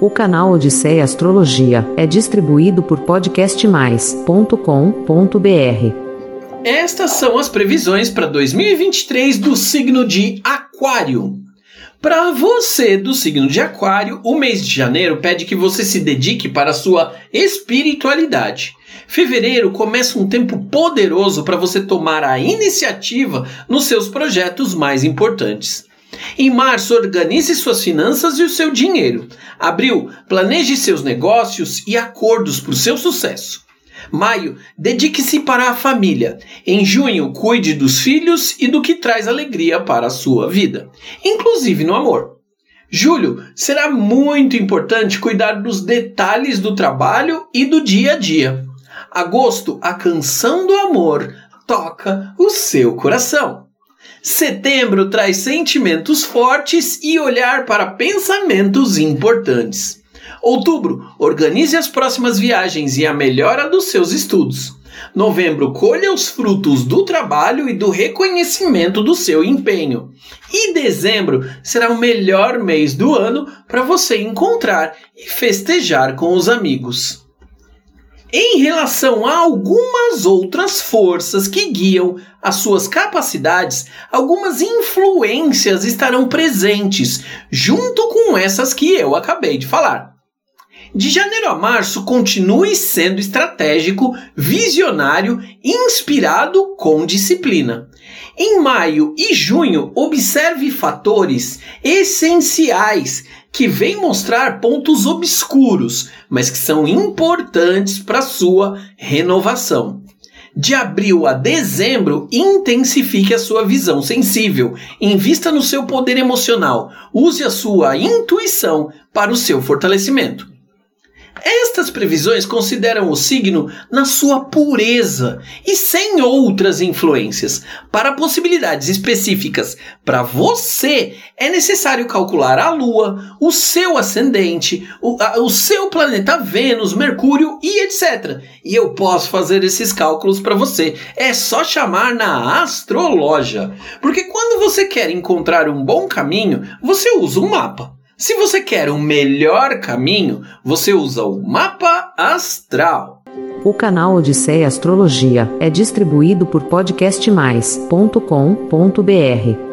O canal Odisseia Astrologia é distribuído por podcastmais.com.br. Estas são as previsões para 2023 do signo de Aquário. Para você do signo de Aquário, o mês de janeiro pede que você se dedique para a sua espiritualidade. Fevereiro começa um tempo poderoso para você tomar a iniciativa nos seus projetos mais importantes. Em março, organize suas finanças e o seu dinheiro. Abril, planeje seus negócios e acordos para o seu sucesso. Maio, dedique-se para a família. Em junho, cuide dos filhos e do que traz alegria para a sua vida, inclusive no amor. Julho, será muito importante cuidar dos detalhes do trabalho e do dia a dia. Agosto, a canção do amor toca o seu coração. Setembro traz sentimentos fortes e olhar para pensamentos importantes. Outubro, organize as próximas viagens e a melhora dos seus estudos. Novembro, colha os frutos do trabalho e do reconhecimento do seu empenho. E dezembro será o melhor mês do ano para você encontrar e festejar com os amigos em relação a algumas outras forças que guiam as suas capacidades, algumas influências estarão presentes, junto com essas que eu acabei de falar. De janeiro a março, continue sendo estratégico, visionário, inspirado com disciplina. Em maio e junho, observe fatores essenciais que vêm mostrar pontos obscuros, mas que são importantes para sua renovação. De abril a dezembro, intensifique a sua visão sensível, invista no seu poder emocional, use a sua intuição para o seu fortalecimento. Estas previsões consideram o signo na sua pureza e sem outras influências. Para possibilidades específicas para você, é necessário calcular a Lua, o seu ascendente, o, a, o seu planeta Vênus, Mercúrio e etc. E eu posso fazer esses cálculos para você. É só chamar na astrologia. Porque quando você quer encontrar um bom caminho, você usa um mapa. Se você quer um melhor caminho, você usa o mapa astral. O canal Odisseia Astrologia é distribuído por podcastmais.com.br.